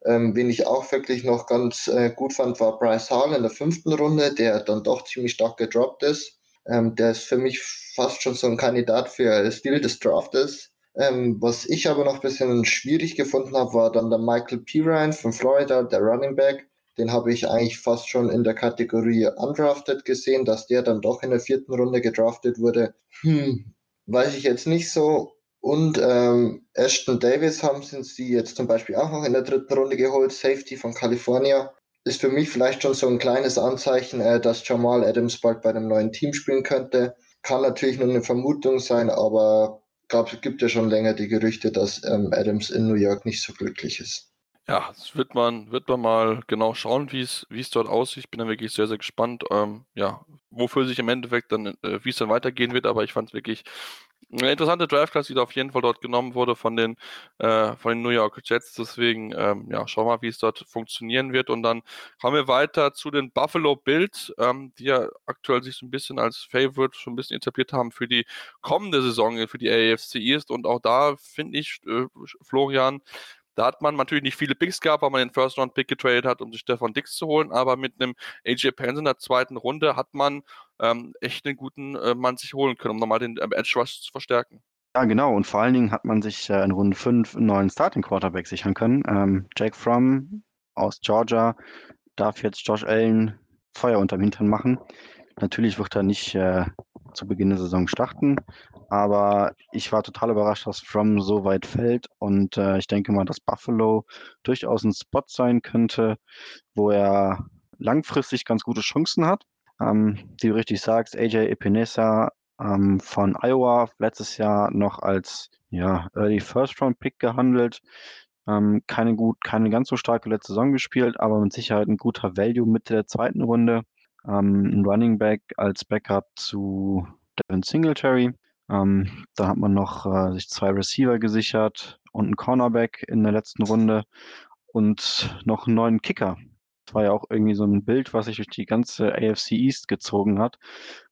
Ähm, wen ich auch wirklich noch ganz äh, gut fand, war Bryce Hall in der fünften Runde, der dann doch ziemlich stark gedroppt ist. Ähm, der ist für mich fast schon so ein Kandidat für Stil des Draftes. Ähm, was ich aber noch ein bisschen schwierig gefunden habe, war dann der Michael Pirine von Florida, der Running Back den habe ich eigentlich fast schon in der Kategorie undrafted gesehen, dass der dann doch in der vierten Runde gedraftet wurde. Hm, weiß ich jetzt nicht so. Und ähm, Ashton Davis haben sie jetzt zum Beispiel auch noch in der dritten Runde geholt, Safety von California. Ist für mich vielleicht schon so ein kleines Anzeichen, äh, dass Jamal Adams bald bei einem neuen Team spielen könnte. Kann natürlich nur eine Vermutung sein, aber es gibt ja schon länger die Gerüchte, dass ähm, Adams in New York nicht so glücklich ist. Ja, das wird man, wird man mal genau schauen, wie es, dort aussieht. Ich bin da wirklich sehr, sehr gespannt, ähm, ja, wofür sich im Endeffekt dann, äh, wie es dann weitergehen wird, aber ich fand es wirklich eine interessante Draft-Class, die da auf jeden Fall dort genommen wurde von den, äh, von den New York Jets. Deswegen, ähm, ja, schauen wir mal, wie es dort funktionieren wird. Und dann kommen wir weiter zu den Buffalo Bills, ähm, die ja aktuell sich so ein bisschen als Favorite schon ein bisschen etabliert haben für die kommende Saison, für die AFC East. Und auch da finde ich, äh, Florian, da hat man natürlich nicht viele Picks gehabt, weil man den First-Round-Pick getradet hat, um sich Stefan Dix zu holen, aber mit einem AJ Pence in der zweiten Runde hat man ähm, echt einen guten äh, Mann sich holen können, um nochmal den äh, Edge Rush zu verstärken. Ja, genau. Und vor allen Dingen hat man sich äh, in Runde 5 einen neuen Starting Quarterback sichern können. Ähm, Jake Fromm aus Georgia darf jetzt Josh Allen Feuer unterm Hintern machen. Natürlich wird er nicht äh, zu Beginn der Saison starten, aber ich war total überrascht, dass From so weit fällt und äh, ich denke mal, dass Buffalo durchaus ein Spot sein könnte, wo er langfristig ganz gute Chancen hat. Ähm, wie du richtig sagst, AJ Epinesa ähm, von Iowa letztes Jahr noch als ja, Early First Round Pick gehandelt. Ähm, keine gut, keine ganz so starke letzte Saison gespielt, aber mit Sicherheit ein guter Value Mitte der zweiten Runde. Ähm, ein Running Back als Backup zu Devin Singletary. Ähm, da hat man noch äh, sich zwei Receiver gesichert und einen Cornerback in der letzten Runde und noch einen neuen Kicker. Das war ja auch irgendwie so ein Bild, was sich durch die ganze AFC East gezogen hat,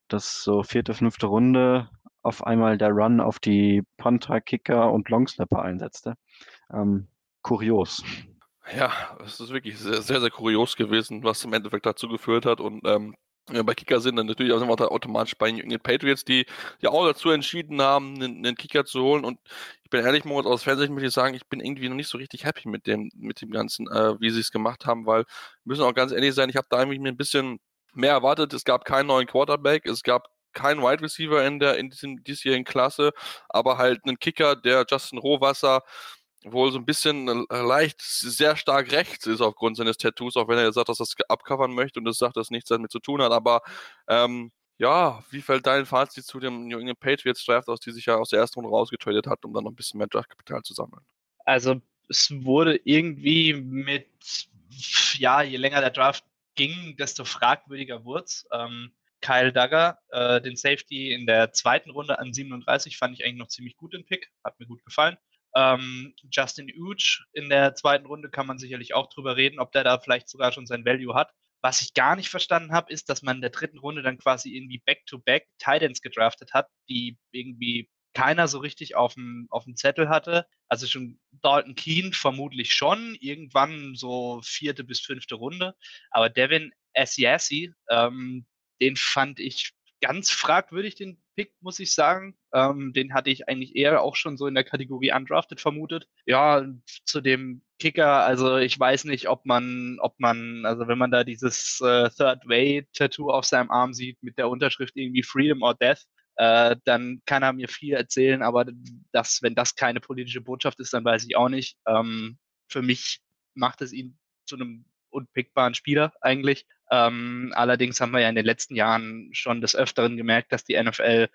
dass so vierte, fünfte Runde auf einmal der Run auf die Panther, Kicker und Longsnapper einsetzte. Ähm, kurios. Ja, es ist wirklich sehr, sehr, sehr kurios gewesen, was im Endeffekt dazu geführt hat. Und ähm, ja, bei Kicker sind dann natürlich auch automatisch bei den Patriots, die ja auch dazu entschieden haben, einen, einen Kicker zu holen. Und ich bin ehrlich, Moritz, aus Fernsehen muss ich sagen, ich bin irgendwie noch nicht so richtig happy mit dem, mit dem Ganzen, äh, wie sie es gemacht haben, weil wir müssen auch ganz ehrlich sein, ich habe da irgendwie mir ein bisschen mehr erwartet. Es gab keinen neuen Quarterback, es gab keinen Wide Receiver in der in diesem diesjährigen Klasse, aber halt einen Kicker, der Justin Rohwasser wohl so ein bisschen äh, leicht sehr stark rechts ist aufgrund seines Tattoos, auch wenn er sagt, dass er das abcovern möchte und das sagt, dass nichts damit zu tun hat. Aber ähm, ja, wie fällt dein Fazit zu dem New England Patriots Draft aus, die sich ja aus der ersten Runde rausgetradet hat, um dann noch ein bisschen mehr Draftkapital zu sammeln? Also es wurde irgendwie mit, ja, je länger der Draft ging, desto fragwürdiger wurde es. Ähm, Kyle Duggar, äh, den Safety in der zweiten Runde an 37, fand ich eigentlich noch ziemlich gut den Pick, hat mir gut gefallen. Ähm, Justin Uge in der zweiten Runde kann man sicherlich auch drüber reden, ob der da vielleicht sogar schon sein Value hat. Was ich gar nicht verstanden habe, ist, dass man in der dritten Runde dann quasi irgendwie Back-to-Back Titans gedraftet hat, die irgendwie keiner so richtig auf dem, auf dem Zettel hatte. Also schon Dalton Keen vermutlich schon, irgendwann so vierte bis fünfte Runde. Aber Devin Asiasi, ähm, den fand ich ganz fragwürdig, den Pick, muss ich sagen. Ähm, den hatte ich eigentlich eher auch schon so in der Kategorie Undrafted vermutet. Ja, zu dem Kicker, also ich weiß nicht, ob man, ob man, also wenn man da dieses äh, Third Way Tattoo auf seinem Arm sieht mit der Unterschrift irgendwie Freedom or Death, äh, dann kann er mir viel erzählen, aber das, wenn das keine politische Botschaft ist, dann weiß ich auch nicht. Ähm, für mich macht es ihn zu einem unpickbaren Spieler eigentlich. Ähm, allerdings haben wir ja in den letzten Jahren schon des Öfteren gemerkt, dass die NFL,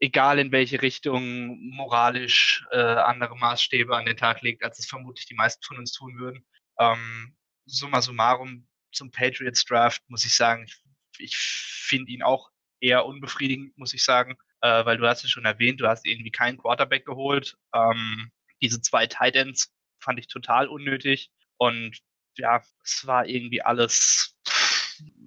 egal in welche Richtung, moralisch äh, andere Maßstäbe an den Tag legt, als es vermutlich die meisten von uns tun würden. Ähm, summa summarum zum Patriots Draft muss ich sagen, ich, ich finde ihn auch eher unbefriedigend, muss ich sagen, äh, weil du hast es schon erwähnt, du hast irgendwie keinen Quarterback geholt. Ähm, diese zwei Titans fand ich total unnötig und ja, es war irgendwie alles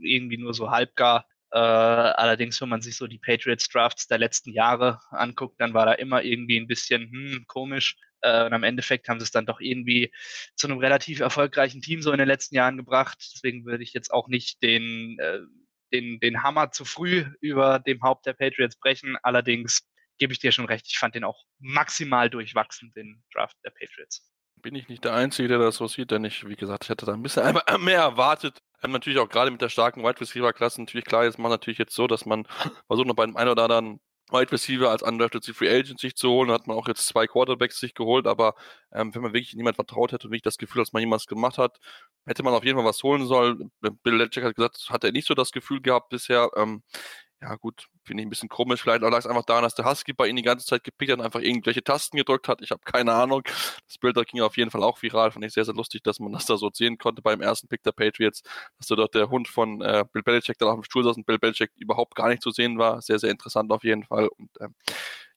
irgendwie nur so halbgar. Äh, allerdings, wenn man sich so die Patriots Drafts der letzten Jahre anguckt, dann war da immer irgendwie ein bisschen hm, komisch. Äh, und am Endeffekt haben sie es dann doch irgendwie zu einem relativ erfolgreichen Team so in den letzten Jahren gebracht. Deswegen würde ich jetzt auch nicht den, äh, den, den Hammer zu früh über dem Haupt der Patriots brechen. Allerdings gebe ich dir schon recht, ich fand den auch maximal durchwachsen, den Draft der Patriots bin ich nicht der Einzige, der das so sieht, denn ich, wie gesagt, ich hätte da ein bisschen mehr erwartet. Ähm, natürlich auch gerade mit der starken Wide Receiver Klasse natürlich klar, jetzt man natürlich jetzt so, dass man versucht noch bei dem einen oder anderen Wide Receiver als undrafted Free Agent sich zu holen, hat man auch jetzt zwei Quarterbacks sich geholt, aber ähm, wenn man wirklich niemand vertraut hätte und wirklich das Gefühl, dass man jemals gemacht hat, hätte man auf jeden Fall was holen sollen. Bill Belichick hat gesagt, hat er nicht so das Gefühl gehabt bisher. Ähm, ja gut, finde ich ein bisschen komisch. Vielleicht lag es einfach daran, dass der Husky bei ihnen die ganze Zeit gepickt hat und einfach irgendwelche Tasten gedrückt hat. Ich habe keine Ahnung. Das Bild da ging auf jeden Fall auch viral. Fand ich sehr, sehr lustig, dass man das da so sehen konnte beim ersten Pick der Patriots, dass da dort der Hund von äh, Bill Belichick da auf dem Stuhl saß und Bill Belichick überhaupt gar nicht zu sehen war. Sehr, sehr interessant auf jeden Fall. Und ähm,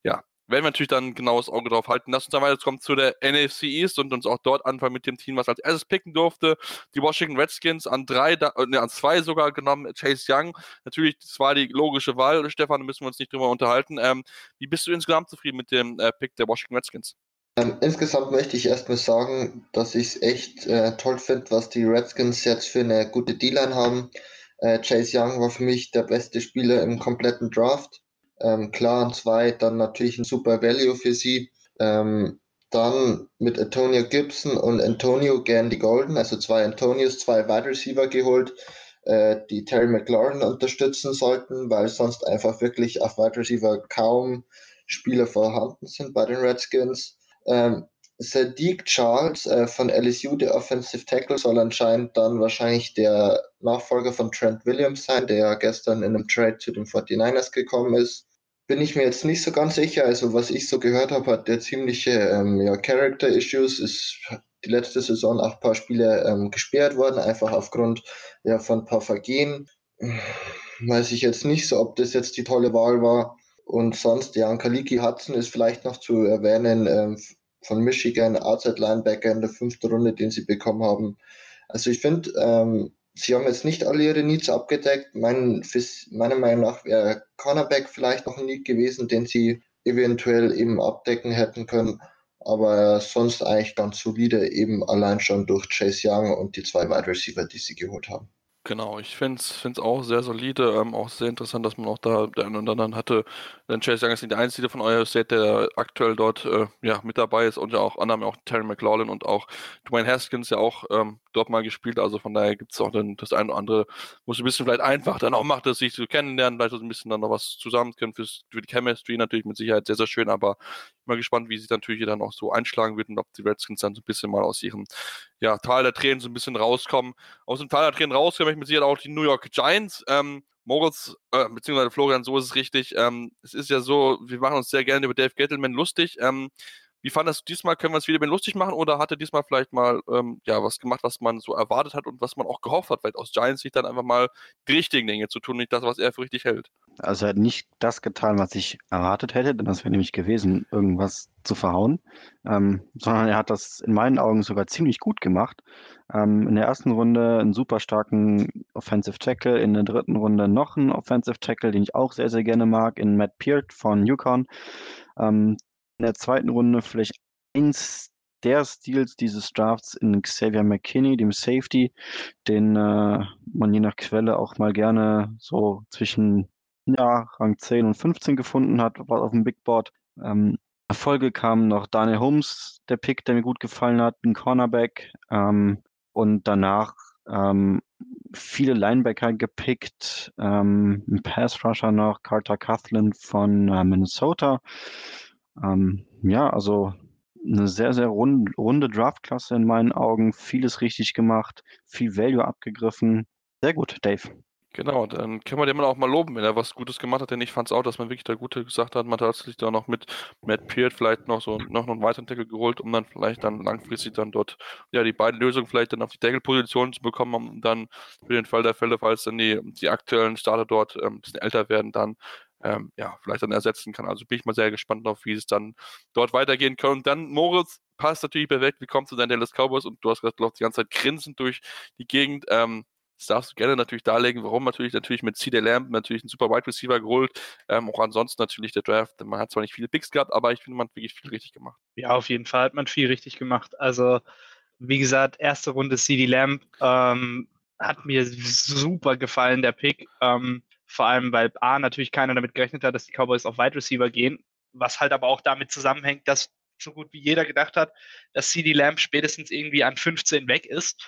ja, werden wir natürlich dann genaues Auge drauf halten. Lass uns dann weiterkommen zu der NFC East und uns auch dort anfangen mit dem Team, was als erstes picken durfte. Die Washington Redskins an drei, ne, an zwei sogar genommen, Chase Young. Natürlich, das war die logische Wahl, Stefan, da müssen wir uns nicht drüber unterhalten. Ähm, wie bist du insgesamt zufrieden mit dem äh, Pick der Washington Redskins? Ähm, insgesamt möchte ich erstmal sagen, dass ich es echt äh, toll finde, was die Redskins jetzt für eine gute D-Line haben. Äh, Chase Young war für mich der beste Spieler im kompletten Draft. Ähm, klar, an zwei, dann natürlich ein super Value für sie. Ähm, dann mit Antonio Gibson und Antonio Gandy Golden, also zwei Antonios, zwei Wide Receiver geholt, äh, die Terry McLaurin unterstützen sollten, weil sonst einfach wirklich auf Wide Receiver kaum Spieler vorhanden sind bei den Redskins. Ähm, Sadiq Charles äh, von LSU, der Offensive Tackle, soll anscheinend dann wahrscheinlich der Nachfolger von Trent Williams sein, der ja gestern in einem Trade zu den 49ers gekommen ist bin ich mir jetzt nicht so ganz sicher. Also was ich so gehört habe, hat der ziemliche ähm, ja, Character Issues, ist die letzte Saison auch ein paar Spiele ähm, gesperrt worden, einfach aufgrund ja, von ein paar Vergehen. Weiß ich jetzt nicht so, ob das jetzt die tolle Wahl war. Und sonst, ja, Kaliki Hudson ist vielleicht noch zu erwähnen, ähm, von Michigan, Outside Linebacker in der fünften Runde, den sie bekommen haben. Also ich finde, ähm, sie haben jetzt nicht alle ihre Needs abgedeckt. Mein, meiner Meinung nach wäre Cornerback vielleicht noch ein Need gewesen, den sie eventuell eben abdecken hätten können. aber sonst eigentlich ganz solide, eben allein schon durch Chase Young und die zwei Wide Receiver, die sie geholt haben. Genau, ich finde es auch sehr solide, ähm, auch sehr interessant, dass man auch da den einen oder anderen hatte. Denn Chase Young ist nicht der einzige von euer Set, der aktuell dort äh, ja, mit dabei ist und ja auch anderen, auch Terry McLaughlin und auch Dwayne Haskins ja auch ähm, dort mal gespielt. Also von daher gibt es auch dann das eine oder andere, wo es ein bisschen vielleicht einfach dann auch macht, dass sich zu kennenlernen, vielleicht ein bisschen dann noch was zusammen für die Chemistry natürlich mit Sicherheit sehr, sehr schön, aber mal gespannt, wie sie natürlich dann auch so einschlagen wird und ob die Redskins dann so ein bisschen mal aus ihrem ja, Tal der Tränen so ein bisschen rauskommen. Aus dem Tal der Tränen rauskommen, ich mit Sicherheit auch die New York Giants. Ähm, Moritz, äh, beziehungsweise Florian, so ist es richtig. Ähm, es ist ja so, wir machen uns sehr gerne über Dave Gettleman lustig. Ähm, wie fandest du diesmal? Können wir es wieder mit lustig machen oder hat er diesmal vielleicht mal ähm, ja, was gemacht, was man so erwartet hat und was man auch gehofft hat, vielleicht aus Giants sich dann einfach mal die richtigen Dinge zu tun, nicht das, was er für richtig hält? Also er hat nicht das getan, was ich erwartet hätte, denn das wäre nämlich gewesen, irgendwas zu verhauen, ähm, sondern er hat das in meinen Augen sogar ziemlich gut gemacht. Ähm, in der ersten Runde einen super starken Offensive Tackle, in der dritten Runde noch einen Offensive Tackle, den ich auch sehr, sehr gerne mag, in Matt Peart von Yukon. Ähm, in der zweiten Runde vielleicht eins der Steals dieses Drafts in Xavier McKinney, dem Safety, den äh, man je nach Quelle auch mal gerne so zwischen ja, Rang 10 und 15 gefunden hat, war auf dem Big Board. Ähm, Erfolge kamen noch Daniel Holmes, der Pick, der mir gut gefallen hat, ein Cornerback ähm, und danach ähm, viele Linebacker gepickt, ähm, ein Pass Rusher noch, Carter Coughlin von äh, Minnesota. Ähm, ja, also eine sehr, sehr rund, runde Draftklasse in meinen Augen. Vieles richtig gemacht, viel Value abgegriffen. Sehr gut, Dave. Genau, dann können wir den mal auch mal loben, wenn er was Gutes gemacht hat, denn ich fand es auch, dass man wirklich da Gute gesagt hat. Man hat sich da noch mit Matt Peart vielleicht noch so noch einen weiteren Tackle geholt, um dann vielleicht dann langfristig dann dort ja die beiden Lösungen vielleicht dann auf die Tackle-Position zu bekommen, um dann für den Fall der Fälle, falls dann die, die aktuellen Starter dort ähm, ein bisschen älter werden, dann ähm, ja, vielleicht dann ersetzen kann. Also bin ich mal sehr gespannt auf, wie es dann dort weitergehen kann. Und dann, Moritz, passt natürlich perfekt. Wie kommst du deinen Dallas Cowboys? Und du hast gerade, die ganze Zeit grinsend durch die Gegend. Ähm, das darfst du gerne natürlich darlegen, warum natürlich natürlich mit CD Lamb natürlich ein super Wide Receiver geholt. Ähm, auch ansonsten natürlich der Draft. Man hat zwar nicht viele Picks gehabt, aber ich finde, man hat wirklich viel richtig gemacht. Ja, auf jeden Fall hat man viel richtig gemacht. Also, wie gesagt, erste Runde CD Lamb ähm, hat mir super gefallen, der Pick. Ähm, vor allem, weil A, natürlich keiner damit gerechnet hat, dass die Cowboys auf Wide Receiver gehen, was halt aber auch damit zusammenhängt, dass so gut wie jeder gedacht hat, dass CD Lamb spätestens irgendwie an 15 weg ist.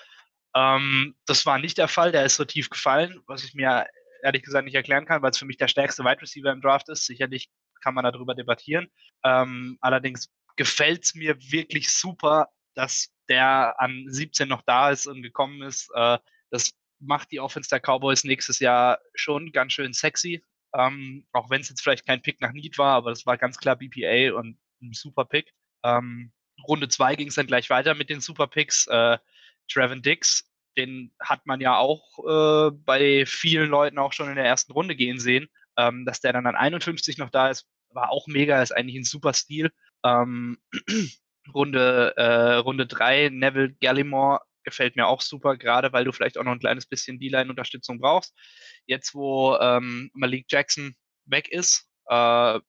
Ähm, das war nicht der Fall, der ist so tief gefallen, was ich mir ehrlich gesagt nicht erklären kann, weil es für mich der stärkste Wide Receiver im Draft ist. Sicherlich kann man darüber debattieren. Ähm, allerdings gefällt es mir wirklich super, dass der an 17 noch da ist und gekommen ist. Äh, das macht die Offense der Cowboys nächstes Jahr schon ganz schön sexy. Ähm, auch wenn es jetzt vielleicht kein Pick nach Need war, aber das war ganz klar BPA und ein super Pick. Ähm, Runde 2 ging es dann gleich weiter mit den Super Picks. Äh, Trevin Dix, den hat man ja auch äh, bei vielen Leuten auch schon in der ersten Runde gehen sehen. Ähm, dass der dann an 51 noch da ist, war auch mega, ist eigentlich ein super Stil. Ähm, Runde, äh, Runde 3, Neville Gallimore gefällt mir auch super, gerade weil du vielleicht auch noch ein kleines bisschen D-Line-Unterstützung brauchst. Jetzt, wo ähm, Malik Jackson weg ist, äh,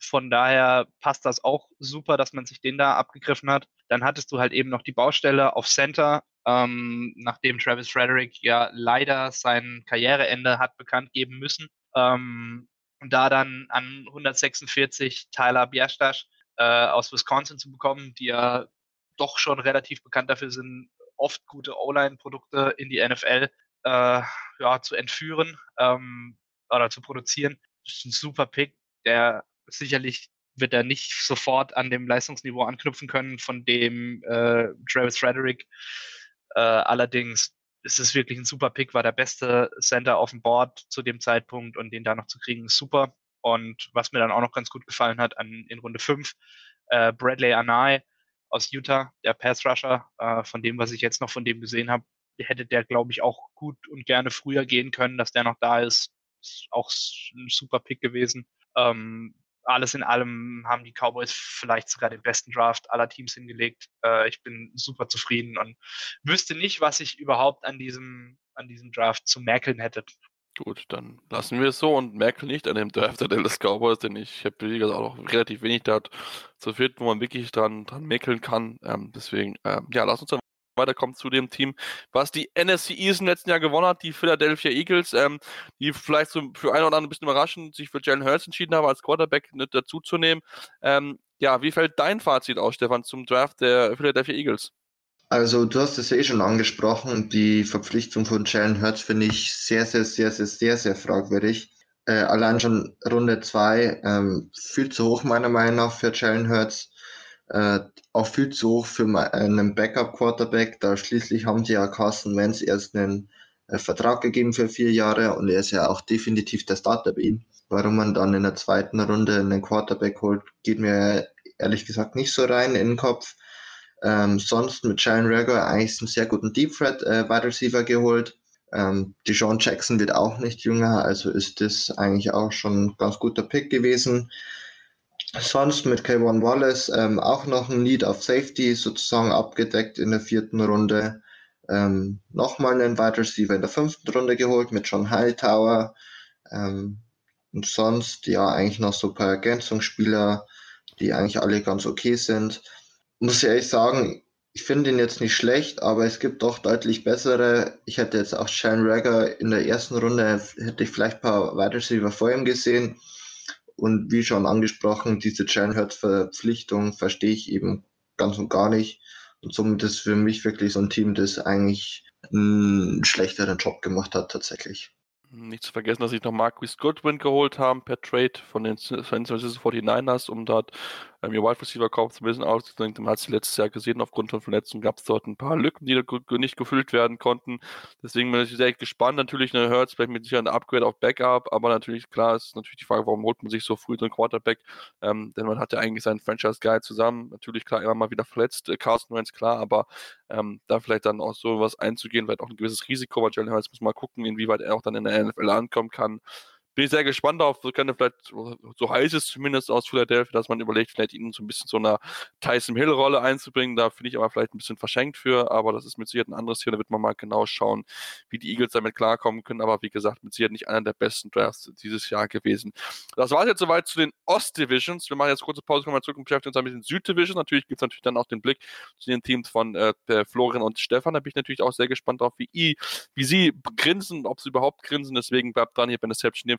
von daher passt das auch super, dass man sich den da abgegriffen hat. Dann hattest du halt eben noch die Baustelle auf Center, ähm, nachdem Travis Frederick ja leider sein Karriereende hat bekannt geben müssen. Ähm, da dann an 146 Tyler Bierstasch äh, aus Wisconsin zu bekommen, die ja doch schon relativ bekannt dafür sind, oft gute O-Line-Produkte in die NFL äh, ja, zu entführen ähm, oder zu produzieren. Das ist ein super Pick, der sicherlich wird er nicht sofort an dem Leistungsniveau anknüpfen können, von dem äh, Travis Frederick. Äh, allerdings ist es wirklich ein super Pick, war der beste Center auf dem Board zu dem Zeitpunkt und den da noch zu kriegen, ist super. Und was mir dann auch noch ganz gut gefallen hat an, in Runde 5, äh, Bradley Anai, aus Utah, der Pass Rusher, äh, von dem, was ich jetzt noch von dem gesehen habe, hätte der, glaube ich, auch gut und gerne früher gehen können, dass der noch da ist. Ist auch ein super Pick gewesen. Ähm, alles in allem haben die Cowboys vielleicht sogar den besten Draft aller Teams hingelegt. Äh, ich bin super zufrieden und wüsste nicht, was ich überhaupt an diesem, an diesem Draft zu merkeln hätte. Gut, dann lassen wir es so und Merkel nicht an dem Draft der Dallas Cowboys, denn ich habe wie gesagt auch relativ wenig da zu finden, wo man wirklich dran, dran mäkeln kann. Ähm, deswegen, ähm, ja, lass uns dann weiterkommen zu dem Team, was die NFC East im letzten Jahr gewonnen hat, die Philadelphia Eagles, ähm, die vielleicht so für einen oder anderen ein bisschen überraschend sich für Jalen Hurts entschieden haben, als Quarterback mit dazuzunehmen. Ähm, ja, wie fällt dein Fazit aus, Stefan, zum Draft der Philadelphia Eagles? Also du hast es eh schon angesprochen, die Verpflichtung von Jalen Hurts finde ich sehr, sehr, sehr, sehr, sehr, sehr fragwürdig. Äh, allein schon Runde 2 ähm, viel zu hoch meiner Meinung nach für Jalen Hurts. Äh, auch viel zu hoch für einen Backup-Quarterback, da schließlich haben sie ja Carson Wentz erst einen äh, Vertrag gegeben für vier Jahre und er ist ja auch definitiv der Starter bei ihm. Warum man dann in der zweiten Runde einen Quarterback holt, geht mir ehrlich gesagt nicht so rein in den Kopf. Ähm, sonst mit Jalen Rager eigentlich einen sehr guten Deep Threat äh, Wide Receiver geholt. Ähm, Deshaun Jackson wird auch nicht jünger, also ist das eigentlich auch schon ein ganz guter Pick gewesen. Sonst mit K1 Wallace ähm, auch noch ein Need auf Safety sozusagen abgedeckt in der vierten Runde. Ähm, Nochmal einen Wide Receiver in der fünften Runde geholt mit John Hightower. Ähm, und sonst ja eigentlich noch so ein paar Ergänzungsspieler, die eigentlich alle ganz okay sind muss ich ehrlich sagen, ich finde ihn jetzt nicht schlecht, aber es gibt doch deutlich bessere. Ich hätte jetzt auch Shane Ragger in der ersten Runde, hätte ich vielleicht ein paar Wide Receiver vor ihm gesehen. Und wie schon angesprochen, diese Jalen Hurts Verpflichtung verstehe ich eben ganz und gar nicht. Und somit ist für mich wirklich so ein Team, das eigentlich einen schlechteren Job gemacht hat tatsächlich. Nicht zu vergessen, dass sie noch Marquis Goodwin geholt haben per Trade von den San Francisco 49ers, um dort ähm, ihr Wide Receiver Kauf zu bisschen auszudrücken. Man hat es letztes Jahr gesehen, aufgrund von Verletzungen gab es dort ein paar Lücken, die nicht gefüllt werden konnten. Deswegen bin ich sehr gespannt. Natürlich eine Hurts vielleicht mit sicher ein Upgrade auf Backup, aber natürlich, klar, ist natürlich die Frage, warum holt man sich so früh so einen Quarterback? Ähm, denn man hat ja eigentlich seinen Franchise-Guy zusammen. Natürlich, klar, immer mal wieder verletzt, äh, Carsten Wentz, klar, aber ähm, da vielleicht dann auch so was einzugehen, vielleicht auch ein gewisses Risiko, weil Jalen Hurts muss mal gucken, inwieweit er auch dann in der NFL ankommen kann bin ich sehr gespannt auf, so könnte vielleicht, so heißt es zumindest aus Philadelphia, dass man überlegt, vielleicht ihnen so ein bisschen so eine Tyson Hill-Rolle einzubringen. Da finde ich aber vielleicht ein bisschen verschenkt für, aber das ist mit Sicherheit ein anderes Thema. Da wird man mal genau schauen, wie die Eagles damit klarkommen können. Aber wie gesagt, mit Sicherheit nicht einer der besten Drafts dieses Jahr gewesen. Das war es jetzt soweit zu den Ost-Divisions. Wir machen jetzt kurze Pause, kommen wir zurück und beschäftigen uns ein bisschen Süd-Division. Natürlich gibt es natürlich dann auch den Blick zu den Teams von äh, Florian und Stefan. Da bin ich natürlich auch sehr gespannt drauf, wie, wie sie grinsen, ob sie überhaupt grinsen. Deswegen bleibt dran hier bei Deception, dem